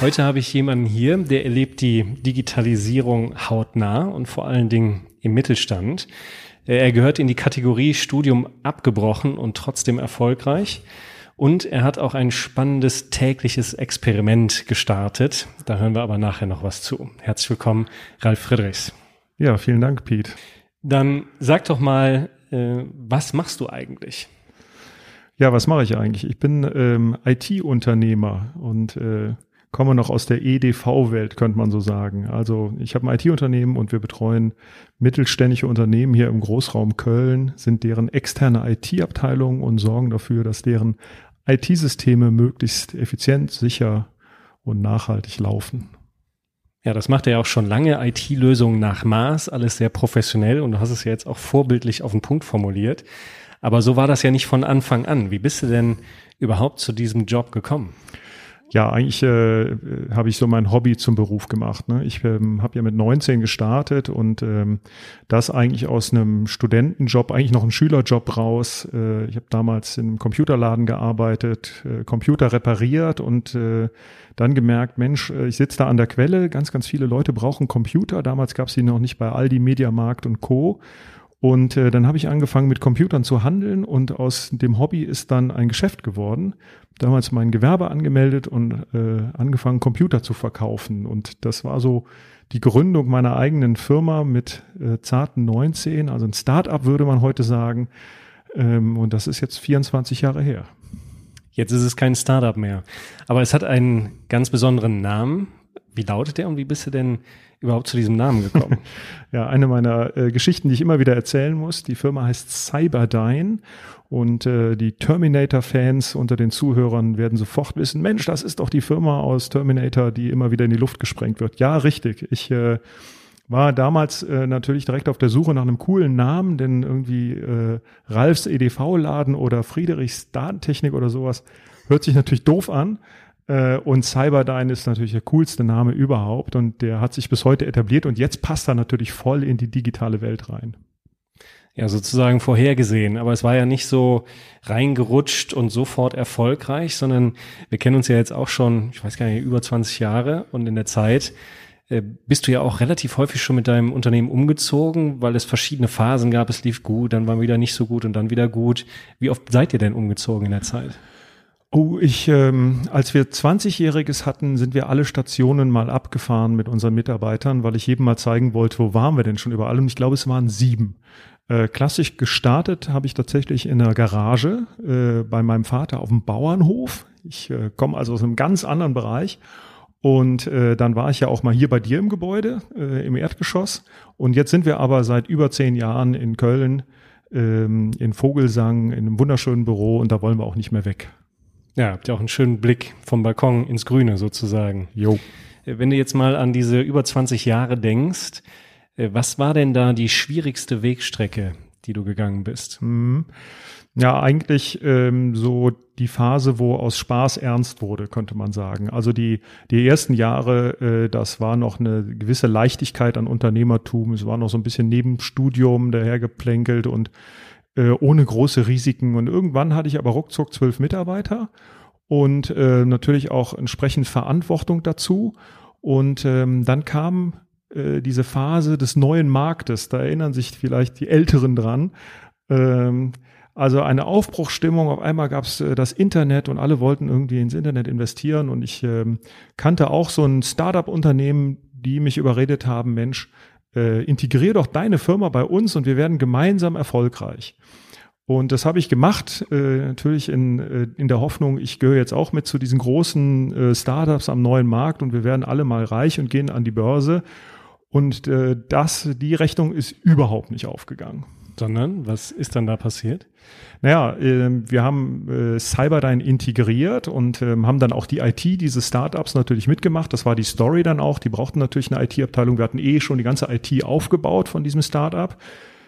Heute habe ich jemanden hier, der erlebt die Digitalisierung hautnah und vor allen Dingen im Mittelstand. Er gehört in die Kategorie Studium abgebrochen und trotzdem erfolgreich. Und er hat auch ein spannendes tägliches Experiment gestartet. Da hören wir aber nachher noch was zu. Herzlich willkommen, Ralf Friedrichs. Ja, vielen Dank, Pete. Dann sag doch mal, äh, was machst du eigentlich? Ja, was mache ich eigentlich? Ich bin ähm, IT-Unternehmer und äh, komme noch aus der EDV-Welt, könnte man so sagen. Also ich habe ein IT-Unternehmen und wir betreuen mittelständische Unternehmen hier im Großraum Köln, sind deren externe IT-Abteilung und sorgen dafür, dass deren IT-Systeme möglichst effizient, sicher und nachhaltig laufen. Ja, das macht er ja auch schon lange. IT-Lösungen nach Maß, alles sehr professionell und du hast es ja jetzt auch vorbildlich auf den Punkt formuliert. Aber so war das ja nicht von Anfang an. Wie bist du denn überhaupt zu diesem Job gekommen? Ja, eigentlich äh, habe ich so mein Hobby zum Beruf gemacht. Ne? Ich ähm, habe ja mit 19 gestartet und ähm, das eigentlich aus einem Studentenjob, eigentlich noch ein Schülerjob raus. Äh, ich habe damals in einem Computerladen gearbeitet, äh, Computer repariert und äh, dann gemerkt, Mensch, äh, ich sitze da an der Quelle, ganz, ganz viele Leute brauchen Computer. Damals gab es die noch nicht bei Aldi, Mediamarkt und Co. Und äh, dann habe ich angefangen mit Computern zu handeln und aus dem Hobby ist dann ein Geschäft geworden. Damals mein Gewerbe angemeldet und äh, angefangen Computer zu verkaufen. Und das war so die Gründung meiner eigenen Firma mit äh, zarten 19, also ein Start-up würde man heute sagen. Ähm, und das ist jetzt 24 Jahre her. Jetzt ist es kein Startup mehr. Aber es hat einen ganz besonderen Namen. Wie lautet der und wie bist du denn überhaupt zu diesem Namen gekommen? ja, eine meiner äh, Geschichten, die ich immer wieder erzählen muss. Die Firma heißt Cyberdyne und äh, die Terminator-Fans unter den Zuhörern werden sofort wissen, Mensch, das ist doch die Firma aus Terminator, die immer wieder in die Luft gesprengt wird. Ja, richtig. Ich äh, war damals äh, natürlich direkt auf der Suche nach einem coolen Namen, denn irgendwie äh, Ralfs EDV-Laden oder Friedrichs Datentechnik oder sowas hört sich natürlich doof an. Äh, und Cyberdyne ist natürlich der coolste Name überhaupt und der hat sich bis heute etabliert und jetzt passt er natürlich voll in die digitale Welt rein. Ja, sozusagen vorhergesehen, aber es war ja nicht so reingerutscht und sofort erfolgreich, sondern wir kennen uns ja jetzt auch schon, ich weiß gar nicht, über 20 Jahre und in der Zeit äh, bist du ja auch relativ häufig schon mit deinem Unternehmen umgezogen, weil es verschiedene Phasen gab. Es lief gut, dann war wieder nicht so gut und dann wieder gut. Wie oft seid ihr denn umgezogen in der Zeit? Oh, ich, ähm, als wir 20-Jähriges hatten, sind wir alle Stationen mal abgefahren mit unseren Mitarbeitern, weil ich jedem mal zeigen wollte, wo waren wir denn schon überall. Und ich glaube, es waren sieben. Äh, klassisch gestartet habe ich tatsächlich in der Garage äh, bei meinem Vater auf dem Bauernhof. Ich äh, komme also aus einem ganz anderen Bereich. Und äh, dann war ich ja auch mal hier bei dir im Gebäude, äh, im Erdgeschoss. Und jetzt sind wir aber seit über zehn Jahren in Köln, ähm, in Vogelsang, in einem wunderschönen Büro und da wollen wir auch nicht mehr weg. Ja, habt ihr auch einen schönen Blick vom Balkon ins Grüne sozusagen. Jo. Äh, wenn du jetzt mal an diese über 20 Jahre denkst, äh, was war denn da die schwierigste Wegstrecke, die du gegangen bist? Mhm. Ja, eigentlich ähm, so die Phase, wo aus Spaß ernst wurde, könnte man sagen. Also die, die ersten Jahre, äh, das war noch eine gewisse Leichtigkeit an Unternehmertum. Es war noch so ein bisschen Nebenstudium dahergeplänkelt und äh, ohne große Risiken. Und irgendwann hatte ich aber ruckzuck zwölf Mitarbeiter und äh, natürlich auch entsprechend Verantwortung dazu. Und ähm, dann kam äh, diese Phase des neuen Marktes. Da erinnern sich vielleicht die Älteren dran. Ähm, also eine Aufbruchstimmung. Auf einmal gab es äh, das Internet und alle wollten irgendwie ins Internet investieren. Und ich ähm, kannte auch so ein Startup-Unternehmen, die mich überredet haben, Mensch, äh, integrier doch deine Firma bei uns und wir werden gemeinsam erfolgreich. Und das habe ich gemacht, äh, natürlich in, äh, in der Hoffnung, ich gehöre jetzt auch mit zu diesen großen äh, Startups am neuen Markt und wir werden alle mal reich und gehen an die Börse. Und äh, das, die Rechnung ist überhaupt nicht aufgegangen. Sondern, was ist dann da passiert? Naja, äh, wir haben äh, Cyberdyne integriert und äh, haben dann auch die IT dieses Startups natürlich mitgemacht. Das war die Story dann auch. Die brauchten natürlich eine IT-Abteilung. Wir hatten eh schon die ganze IT aufgebaut von diesem Startup.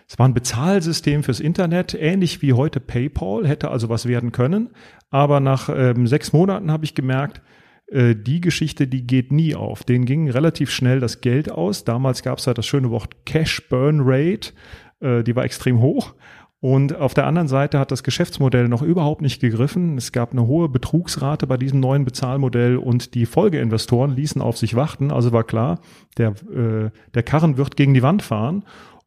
Es war ein Bezahlsystem fürs Internet, ähnlich wie heute PayPal, hätte also was werden können. Aber nach ähm, sechs Monaten habe ich gemerkt, äh, die Geschichte, die geht nie auf. Denen ging relativ schnell das Geld aus. Damals gab es halt das schöne Wort Cash Burn Rate, äh, die war extrem hoch. Und auf der anderen Seite hat das Geschäftsmodell noch überhaupt nicht gegriffen. Es gab eine hohe Betrugsrate bei diesem neuen Bezahlmodell und die Folgeinvestoren ließen auf sich warten. Also war klar, der, äh, der Karren wird gegen die Wand fahren.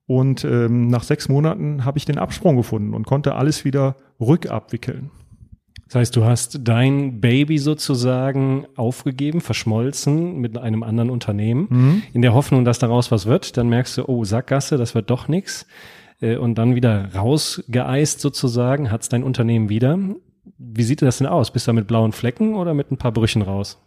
Und ähm, nach sechs Monaten habe ich den Absprung gefunden und konnte alles wieder rückabwickeln. Das heißt, du hast dein Baby sozusagen aufgegeben, verschmolzen mit einem anderen Unternehmen, mhm. in der Hoffnung, dass daraus was wird. Dann merkst du, oh, Sackgasse, das wird doch nichts. Äh, und dann wieder rausgeeist sozusagen, hat's dein Unternehmen wieder. Wie sieht das denn aus? Bist du da mit blauen Flecken oder mit ein paar Brüchen raus?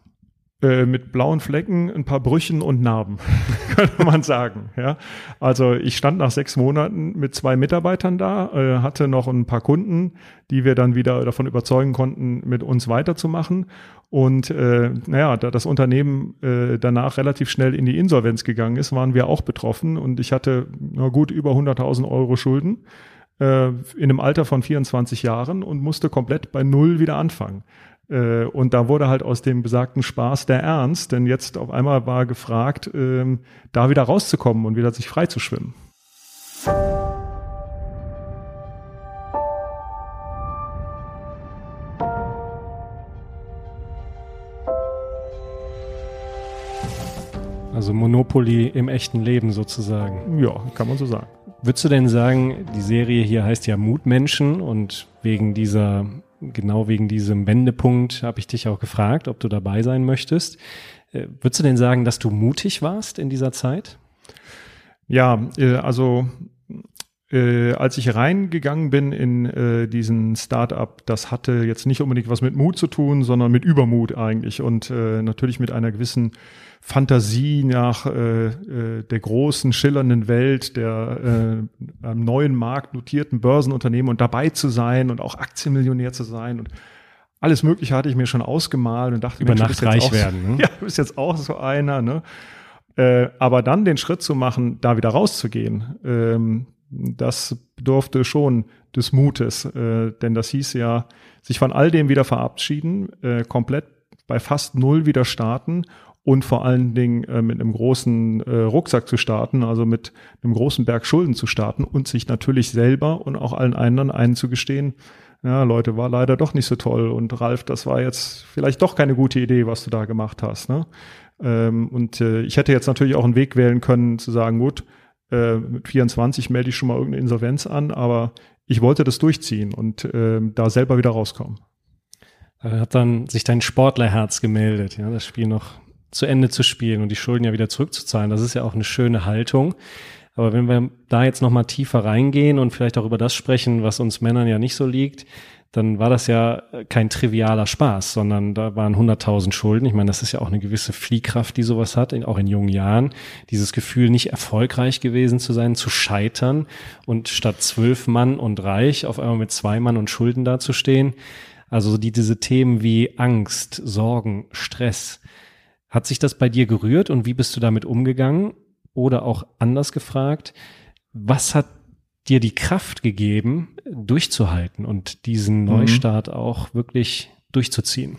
Äh, mit blauen Flecken, ein paar Brüchen und Narben, könnte man sagen. Ja, also ich stand nach sechs Monaten mit zwei Mitarbeitern da, äh, hatte noch ein paar Kunden, die wir dann wieder davon überzeugen konnten, mit uns weiterzumachen. Und äh, naja, da das Unternehmen äh, danach relativ schnell in die Insolvenz gegangen ist, waren wir auch betroffen. Und ich hatte na gut über 100.000 Euro Schulden äh, in einem Alter von 24 Jahren und musste komplett bei Null wieder anfangen. Äh, und da wurde halt aus dem besagten Spaß der Ernst, denn jetzt auf einmal war gefragt, ähm, da wieder rauszukommen und wieder sich frei zu schwimmen. Also Monopoly im echten Leben sozusagen. Ja, kann man so sagen. Würdest du denn sagen, die Serie hier heißt ja Mutmenschen und wegen dieser genau wegen diesem Wendepunkt habe ich dich auch gefragt, ob du dabei sein möchtest. Äh, würdest du denn sagen, dass du mutig warst in dieser Zeit? Ja, äh, also äh, als ich reingegangen bin in äh, diesen Startup, das hatte jetzt nicht unbedingt was mit Mut zu tun, sondern mit Übermut eigentlich und äh, natürlich mit einer gewissen Fantasie nach äh, äh, der großen, schillernden Welt, der äh, am neuen Markt notierten Börsenunternehmen und dabei zu sein und auch Aktienmillionär zu sein und alles Mögliche hatte ich mir schon ausgemalt und dachte, über Nacht reich werden. Ne? Ja, du bist jetzt auch so einer. Ne? Äh, aber dann den Schritt zu machen, da wieder rauszugehen, ähm, das bedurfte schon des Mutes, äh, denn das hieß ja, sich von all dem wieder verabschieden, äh, komplett bei fast null wieder starten und vor allen Dingen äh, mit einem großen äh, Rucksack zu starten, also mit einem großen Berg Schulden zu starten und sich natürlich selber und auch allen anderen einzugestehen, ja, Leute, war leider doch nicht so toll und Ralf, das war jetzt vielleicht doch keine gute Idee, was du da gemacht hast. Ne? Ähm, und äh, ich hätte jetzt natürlich auch einen Weg wählen können, zu sagen, gut, äh, mit 24 melde ich schon mal irgendeine Insolvenz an, aber ich wollte das durchziehen und äh, da selber wieder rauskommen. Da hat dann sich dein Sportlerherz gemeldet, ja, das Spiel noch zu Ende zu spielen und die Schulden ja wieder zurückzuzahlen. Das ist ja auch eine schöne Haltung. Aber wenn wir da jetzt nochmal tiefer reingehen und vielleicht auch über das sprechen, was uns Männern ja nicht so liegt, dann war das ja kein trivialer Spaß, sondern da waren 100.000 Schulden. Ich meine, das ist ja auch eine gewisse Fliehkraft, die sowas hat, auch in jungen Jahren. Dieses Gefühl, nicht erfolgreich gewesen zu sein, zu scheitern und statt zwölf Mann und reich auf einmal mit zwei Mann und Schulden dazustehen. Also die, diese Themen wie Angst, Sorgen, Stress, hat sich das bei dir gerührt und wie bist du damit umgegangen? Oder auch anders gefragt, was hat dir die Kraft gegeben, durchzuhalten und diesen mhm. Neustart mhm. auch wirklich durchzuziehen?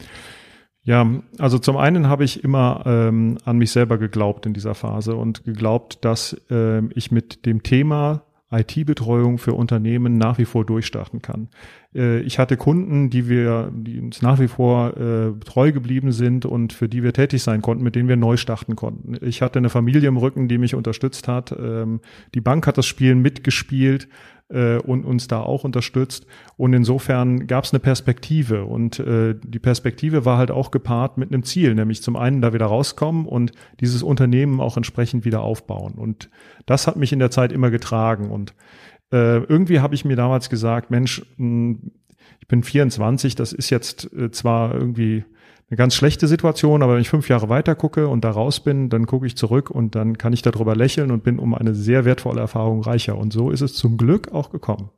Ja, also zum einen habe ich immer ähm, an mich selber geglaubt in dieser Phase und geglaubt, dass äh, ich mit dem Thema IT-Betreuung für Unternehmen nach wie vor durchstarten kann. Äh, ich hatte Kunden, die wir, die uns nach wie vor äh, treu geblieben sind und für die wir tätig sein konnten, mit denen wir neu starten konnten. Ich hatte eine Familie im Rücken, die mich unterstützt hat. Ähm, die Bank hat das Spiel mitgespielt äh, und uns da auch unterstützt. Und insofern gab es eine Perspektive. Und äh, die Perspektive war halt auch gepaart mit einem Ziel, nämlich zum einen da wieder rauskommen und dieses Unternehmen auch entsprechend wieder aufbauen. Und das hat mich in der Zeit immer getragen. Und äh, irgendwie habe ich mir damals gesagt, Mensch, mh, hm, ich bin 24, das ist jetzt äh, zwar irgendwie eine ganz schlechte Situation, aber wenn ich fünf Jahre weiter gucke und da raus bin, dann gucke ich zurück und dann kann ich darüber lächeln und bin um eine sehr wertvolle Erfahrung reicher. Und so ist es zum Glück auch gekommen.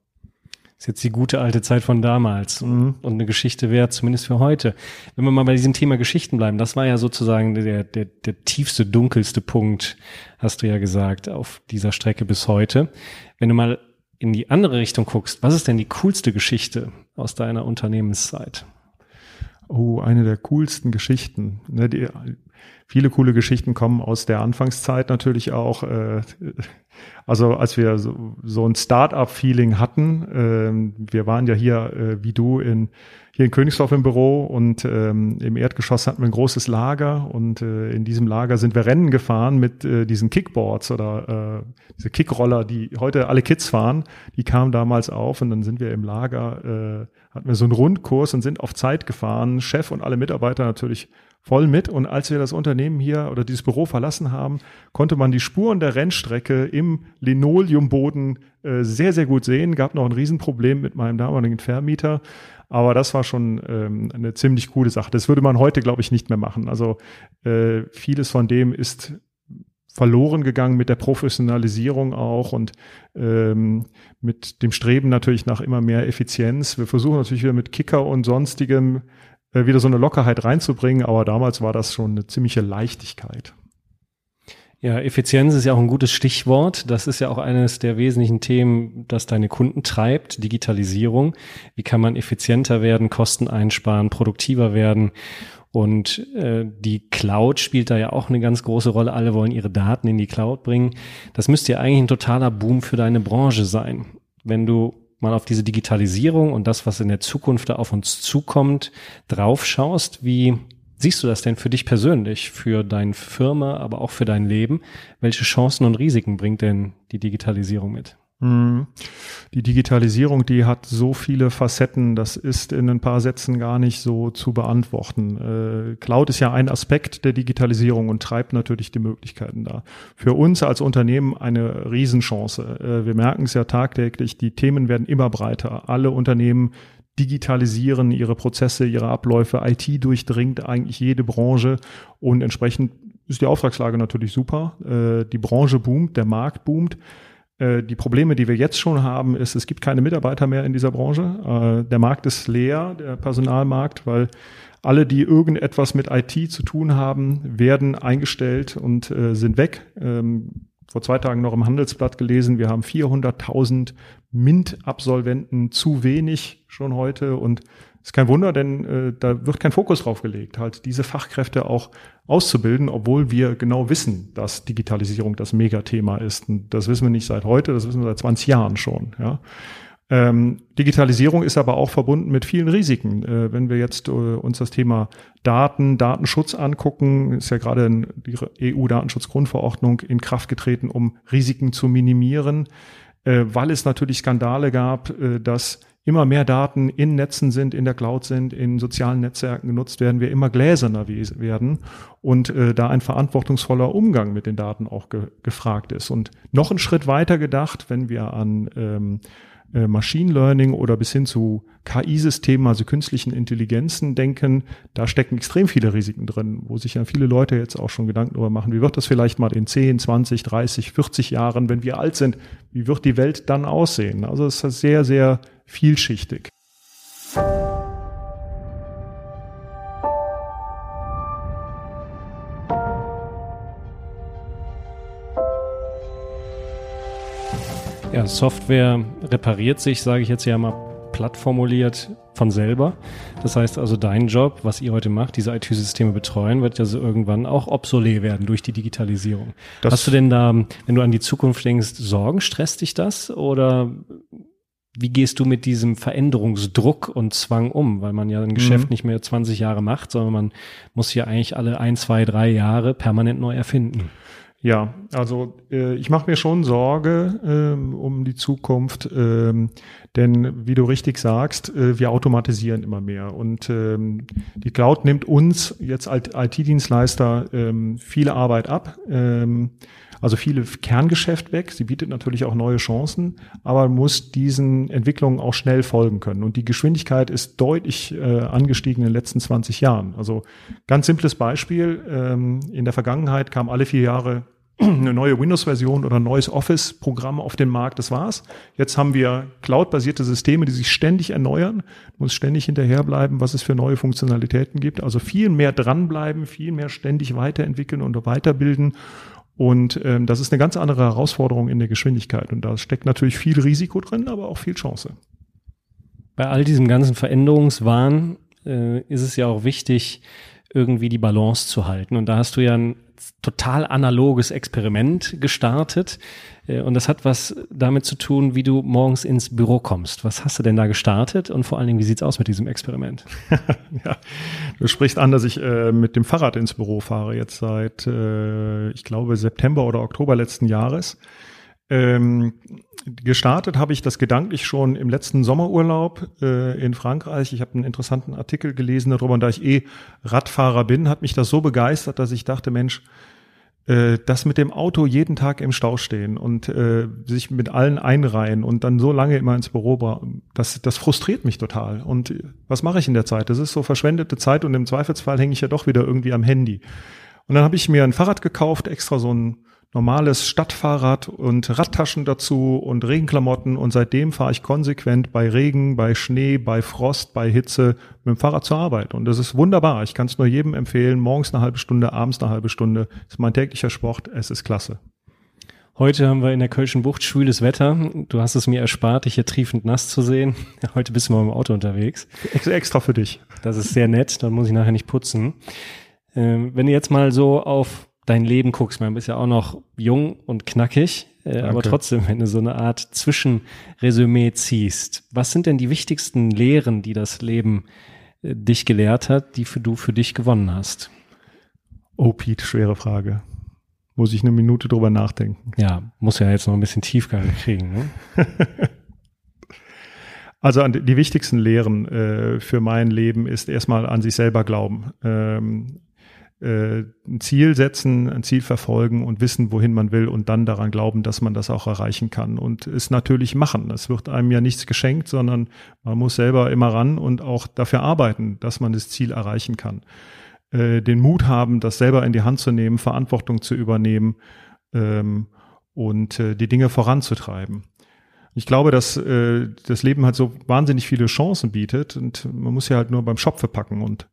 ist jetzt die gute alte Zeit von damals mhm. und eine Geschichte wert, zumindest für heute. Wenn wir mal bei diesem Thema Geschichten bleiben, das war ja sozusagen der, der, der tiefste, dunkelste Punkt, hast du ja gesagt, auf dieser Strecke bis heute. Wenn du mal in die andere Richtung guckst, was ist denn die coolste Geschichte aus deiner Unternehmenszeit? Oh, eine der coolsten Geschichten. Ne, die, viele coole Geschichten kommen aus der Anfangszeit natürlich auch. Äh, also als wir so, ein Start-up-Feeling hatten, äh, wir waren ja hier äh, wie du in hier in Königsdorf im Büro und ähm, im Erdgeschoss hatten wir ein großes Lager und äh, in diesem Lager sind wir Rennen gefahren mit diesen Kickboards oder diese Kickroller, die heute alle Kids fahren. Die kamen damals auf und dann sind wir im Lager, hatten wir so einen Rundkurs und sind auf Zeit gefahren. Chef und alle Mitarbeiter natürlich voll mit. Und als wir das Unternehmen hier oder dieses Büro verlassen haben, konnte man die Spuren der Rennstrecke im Linoleumboden äh, sehr, sehr gut sehen. Gab noch ein Riesenproblem mit meinem damaligen Vermieter. Aber das war schon ähm, eine ziemlich coole Sache. Das würde man heute, glaube ich, nicht mehr machen. Also äh, vieles von dem ist verloren gegangen mit der Professionalisierung auch und ähm, mit dem Streben natürlich nach immer mehr Effizienz. Wir versuchen natürlich wieder mit Kicker und sonstigem äh, wieder so eine Lockerheit reinzubringen, aber damals war das schon eine ziemliche Leichtigkeit. Ja, Effizienz ist ja auch ein gutes Stichwort. Das ist ja auch eines der wesentlichen Themen, das deine Kunden treibt, Digitalisierung. Wie kann man effizienter werden, Kosten einsparen, produktiver werden? Und äh, die Cloud spielt da ja auch eine ganz große Rolle. Alle wollen ihre Daten in die Cloud bringen. Das müsste ja eigentlich ein totaler Boom für deine Branche sein. Wenn du mal auf diese Digitalisierung und das, was in der Zukunft da auf uns zukommt, draufschaust, wie siehst du das denn für dich persönlich, für deine Firma, aber auch für dein Leben? Welche Chancen und Risiken bringt denn die Digitalisierung mit? Mhm. Die Digitalisierung, die hat so viele Facetten, das ist in ein paar Sätzen gar nicht so zu beantworten. Äh, Cloud ist ja ein Aspekt der Digitalisierung und treibt natürlich die Möglichkeiten da. Für uns als Unternehmen eine Riesenchance. Äh, wir merken es ja tagtäglich, die Themen werden immer breiter. Alle Unternehmen digitalisieren ihre Prozesse, ihre Abläufe. IT durchdringt eigentlich jede Branche und entsprechend ist die Auftragslage natürlich super. Äh, die Branche boomt, der Markt boomt. Äh, die Probleme, die wir jetzt schon haben, ist, es gibt keine Mitarbeiter mehr in dieser Branche. Äh, der Markt ist leer, der Personalmarkt, weil alle, die irgendetwas mit IT zu tun haben, werden eingestellt und äh, sind weg. Ähm, vor zwei Tagen noch im Handelsblatt gelesen, wir haben 400.000 MINT-Absolventen zu wenig schon heute und ist kein Wunder, denn äh, da wird kein Fokus drauf gelegt, halt diese Fachkräfte auch auszubilden, obwohl wir genau wissen, dass Digitalisierung das Megathema ist. Und das wissen wir nicht seit heute, das wissen wir seit 20 Jahren schon. Ja. Ähm, Digitalisierung ist aber auch verbunden mit vielen Risiken. Äh, wenn wir jetzt äh, uns das Thema Daten, Datenschutz angucken, ist ja gerade die EU-Datenschutzgrundverordnung in Kraft getreten, um Risiken zu minimieren, äh, weil es natürlich Skandale gab, äh, dass immer mehr Daten in Netzen sind, in der Cloud sind, in sozialen Netzwerken genutzt werden, wir immer gläserner werden und äh, da ein verantwortungsvoller Umgang mit den Daten auch ge gefragt ist. Und noch einen Schritt weiter gedacht, wenn wir an ähm, äh, Machine Learning oder bis hin zu KI-Systemen, also künstlichen Intelligenzen denken, da stecken extrem viele Risiken drin, wo sich ja viele Leute jetzt auch schon Gedanken darüber machen, wie wird das vielleicht mal in 10, 20, 30, 40 Jahren, wenn wir alt sind, wie wird die Welt dann aussehen? Also es ist sehr, sehr vielschichtig. Software repariert sich, sage ich jetzt ja mal platt formuliert, von selber. Das heißt also, dein Job, was ihr heute macht, diese IT-Systeme betreuen, wird ja so irgendwann auch obsolet werden durch die Digitalisierung. Das Hast du denn da, wenn du an die Zukunft denkst, Sorgen, stresst dich das? Oder wie gehst du mit diesem Veränderungsdruck und Zwang um? Weil man ja ein Geschäft mhm. nicht mehr 20 Jahre macht, sondern man muss ja eigentlich alle ein, zwei, drei Jahre permanent neu erfinden. Ja, also äh, ich mache mir schon Sorge ähm, um die Zukunft, ähm, denn wie du richtig sagst, äh, wir automatisieren immer mehr und ähm, die Cloud nimmt uns jetzt als IT-Dienstleister ähm, viele Arbeit ab. Ähm, also viele Kerngeschäft weg. Sie bietet natürlich auch neue Chancen, aber muss diesen Entwicklungen auch schnell folgen können. Und die Geschwindigkeit ist deutlich äh, angestiegen in den letzten 20 Jahren. Also ganz simples Beispiel. Ähm, in der Vergangenheit kam alle vier Jahre eine neue Windows-Version oder ein neues Office-Programm auf den Markt, das war's. Jetzt haben wir cloud-basierte Systeme, die sich ständig erneuern, muss ständig hinterherbleiben, was es für neue Funktionalitäten gibt. Also viel mehr dranbleiben, viel mehr ständig weiterentwickeln und weiterbilden. Und ähm, das ist eine ganz andere Herausforderung in der Geschwindigkeit. Und da steckt natürlich viel Risiko drin, aber auch viel Chance. Bei all diesem ganzen Veränderungswahn äh, ist es ja auch wichtig, irgendwie die Balance zu halten. Und da hast du ja ein total analoges Experiment gestartet. Äh, und das hat was damit zu tun, wie du morgens ins Büro kommst. Was hast du denn da gestartet und vor allen Dingen, wie sieht's aus mit diesem Experiment? ja, du sprichst an, dass ich äh, mit dem Fahrrad ins Büro fahre, jetzt seit, äh, ich glaube, September oder Oktober letzten Jahres. Ähm, gestartet habe ich das gedanklich schon im letzten Sommerurlaub äh, in Frankreich. Ich habe einen interessanten Artikel gelesen darüber und da ich eh Radfahrer bin, hat mich das so begeistert, dass ich dachte, Mensch, äh, das mit dem Auto jeden Tag im Stau stehen und äh, sich mit allen einreihen und dann so lange immer ins Büro, das, das frustriert mich total. Und was mache ich in der Zeit? Das ist so verschwendete Zeit und im Zweifelsfall hänge ich ja doch wieder irgendwie am Handy. Und dann habe ich mir ein Fahrrad gekauft, extra so ein normales Stadtfahrrad und Radtaschen dazu und Regenklamotten und seitdem fahre ich konsequent bei Regen, bei Schnee, bei Frost, bei Hitze mit dem Fahrrad zur Arbeit und das ist wunderbar. Ich kann es nur jedem empfehlen, morgens eine halbe Stunde, abends eine halbe Stunde. Das ist mein täglicher Sport, es ist klasse. Heute haben wir in der Kölschen Bucht schwüles Wetter. Du hast es mir erspart, dich hier triefend nass zu sehen. Heute bist du mal im Auto unterwegs. Extra für dich. Das ist sehr nett, dann muss ich nachher nicht putzen. Ähm, wenn du jetzt mal so auf dein Leben guckst, man bist ja auch noch jung und knackig, äh, aber trotzdem, wenn du so eine Art Zwischenresümee ziehst, was sind denn die wichtigsten Lehren, die das Leben äh, dich gelehrt hat, die für du für dich gewonnen hast? Oh, Pete, schwere Frage. Muss ich eine Minute drüber nachdenken. Ja, muss ja jetzt noch ein bisschen Tiefgang kriegen. Ne? Also die wichtigsten Lehren äh, für mein Leben ist erstmal an sich selber glauben. Ähm, äh, ein Ziel setzen, ein Ziel verfolgen und wissen, wohin man will und dann daran glauben, dass man das auch erreichen kann und es natürlich machen. Es wird einem ja nichts geschenkt, sondern man muss selber immer ran und auch dafür arbeiten, dass man das Ziel erreichen kann. Äh, den Mut haben, das selber in die Hand zu nehmen, Verantwortung zu übernehmen ähm, und äh, die Dinge voranzutreiben. Ich glaube, dass äh, das Leben halt so wahnsinnig viele Chancen bietet und man muss ja halt nur beim Schopfe packen und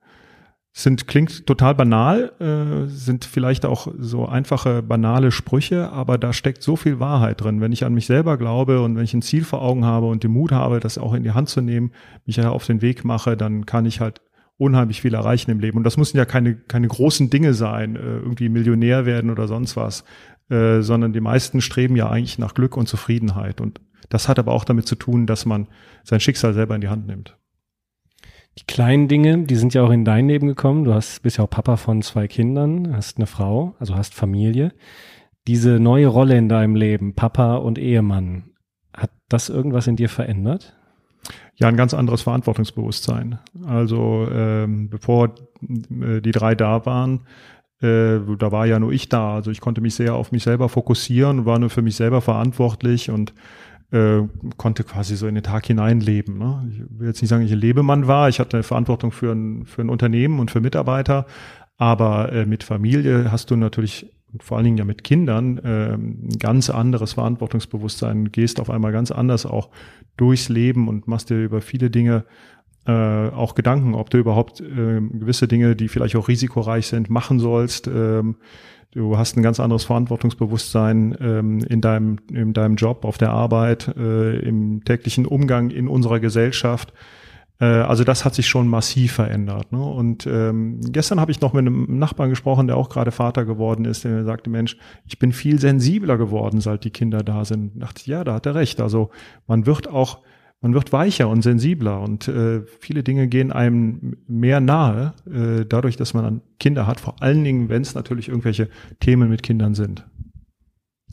sind, klingt total banal, äh, sind vielleicht auch so einfache, banale Sprüche, aber da steckt so viel Wahrheit drin. Wenn ich an mich selber glaube und wenn ich ein Ziel vor Augen habe und den Mut habe, das auch in die Hand zu nehmen, mich ja auf den Weg mache, dann kann ich halt unheimlich viel erreichen im Leben. Und das müssen ja keine, keine großen Dinge sein, äh, irgendwie Millionär werden oder sonst was, äh, sondern die meisten streben ja eigentlich nach Glück und Zufriedenheit. Und das hat aber auch damit zu tun, dass man sein Schicksal selber in die Hand nimmt die kleinen Dinge, die sind ja auch in dein Leben gekommen. Du hast, bist ja auch Papa von zwei Kindern, hast eine Frau, also hast Familie. Diese neue Rolle in deinem Leben, Papa und Ehemann, hat das irgendwas in dir verändert? Ja, ein ganz anderes Verantwortungsbewusstsein. Also ähm, bevor äh, die drei da waren, äh, da war ja nur ich da. Also ich konnte mich sehr auf mich selber fokussieren, war nur für mich selber verantwortlich und äh, konnte quasi so in den Tag hineinleben. Ne? Ich will jetzt nicht sagen, ich Lebemann war, ich hatte Verantwortung für ein, für ein Unternehmen und für Mitarbeiter, aber äh, mit Familie hast du natürlich vor allen Dingen ja mit Kindern äh, ein ganz anderes Verantwortungsbewusstsein, gehst auf einmal ganz anders auch durchs Leben und machst dir über viele Dinge äh, auch Gedanken, ob du überhaupt äh, gewisse Dinge, die vielleicht auch risikoreich sind, machen sollst. Ähm, Du hast ein ganz anderes Verantwortungsbewusstsein ähm, in, deinem, in deinem Job, auf der Arbeit, äh, im täglichen Umgang in unserer Gesellschaft. Äh, also das hat sich schon massiv verändert. Ne? Und ähm, gestern habe ich noch mit einem Nachbarn gesprochen, der auch gerade Vater geworden ist, der mir sagte, Mensch, ich bin viel sensibler geworden, seit die Kinder da sind. Ich dachte, ja, da hat er recht. Also man wird auch man wird weicher und sensibler und äh, viele Dinge gehen einem mehr nahe, äh, dadurch, dass man Kinder hat, vor allen Dingen, wenn es natürlich irgendwelche Themen mit Kindern sind.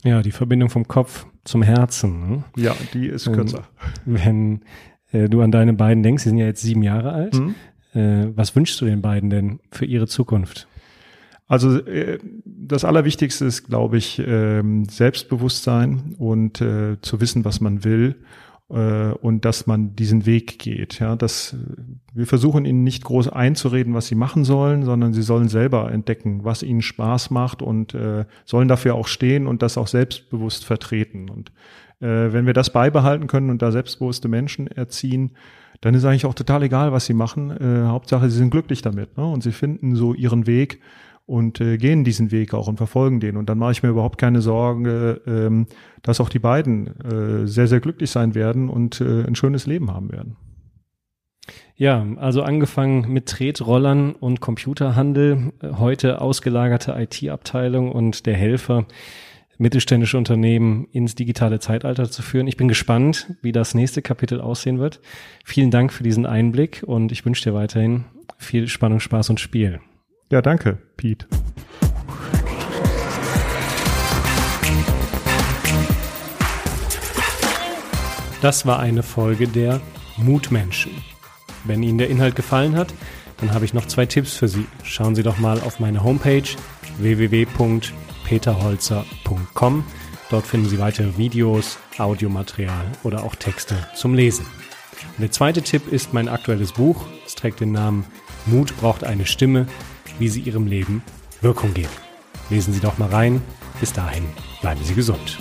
Ja, die Verbindung vom Kopf zum Herzen. Ne? Ja, die ist kürzer. Wenn, äh, du an deine beiden denkst, sie sind ja jetzt sieben Jahre alt, mhm. äh, was wünschst du den beiden denn für ihre Zukunft? Also äh, das Allerwichtigste ist, glaube ich, ähm, Selbstbewusstsein und äh, zu wissen, was man will äh, und dass man diesen Weg geht. Ja, dass wir versuchen ihnen nicht groß einzureden, was sie machen sollen, sondern sie sollen selber entdecken, was ihnen Spaß macht und äh, sollen dafür auch stehen und das auch selbstbewusst vertreten. Und äh, wenn wir das beibehalten können und da selbstbewusste Menschen erziehen, dann ist eigentlich auch total egal, was sie machen. Äh, Hauptsache, sie sind glücklich damit ne? und sie finden so ihren Weg und äh, gehen diesen Weg auch und verfolgen den. Und dann mache ich mir überhaupt keine Sorge, ähm, dass auch die beiden äh, sehr, sehr glücklich sein werden und äh, ein schönes Leben haben werden. Ja, also angefangen mit Tretrollern und Computerhandel, heute ausgelagerte IT-Abteilung und der Helfer, mittelständische Unternehmen ins digitale Zeitalter zu führen. Ich bin gespannt, wie das nächste Kapitel aussehen wird. Vielen Dank für diesen Einblick und ich wünsche dir weiterhin viel Spannung, Spaß und Spiel. Ja, danke, Pete. Das war eine Folge der Mutmenschen. Wenn Ihnen der Inhalt gefallen hat, dann habe ich noch zwei Tipps für Sie. Schauen Sie doch mal auf meine Homepage www.peterholzer.com. Dort finden Sie weitere Videos, Audiomaterial oder auch Texte zum Lesen. Und der zweite Tipp ist mein aktuelles Buch. Es trägt den Namen Mut braucht eine Stimme wie sie ihrem Leben Wirkung geben. Lesen Sie doch mal rein. Bis dahin bleiben Sie gesund.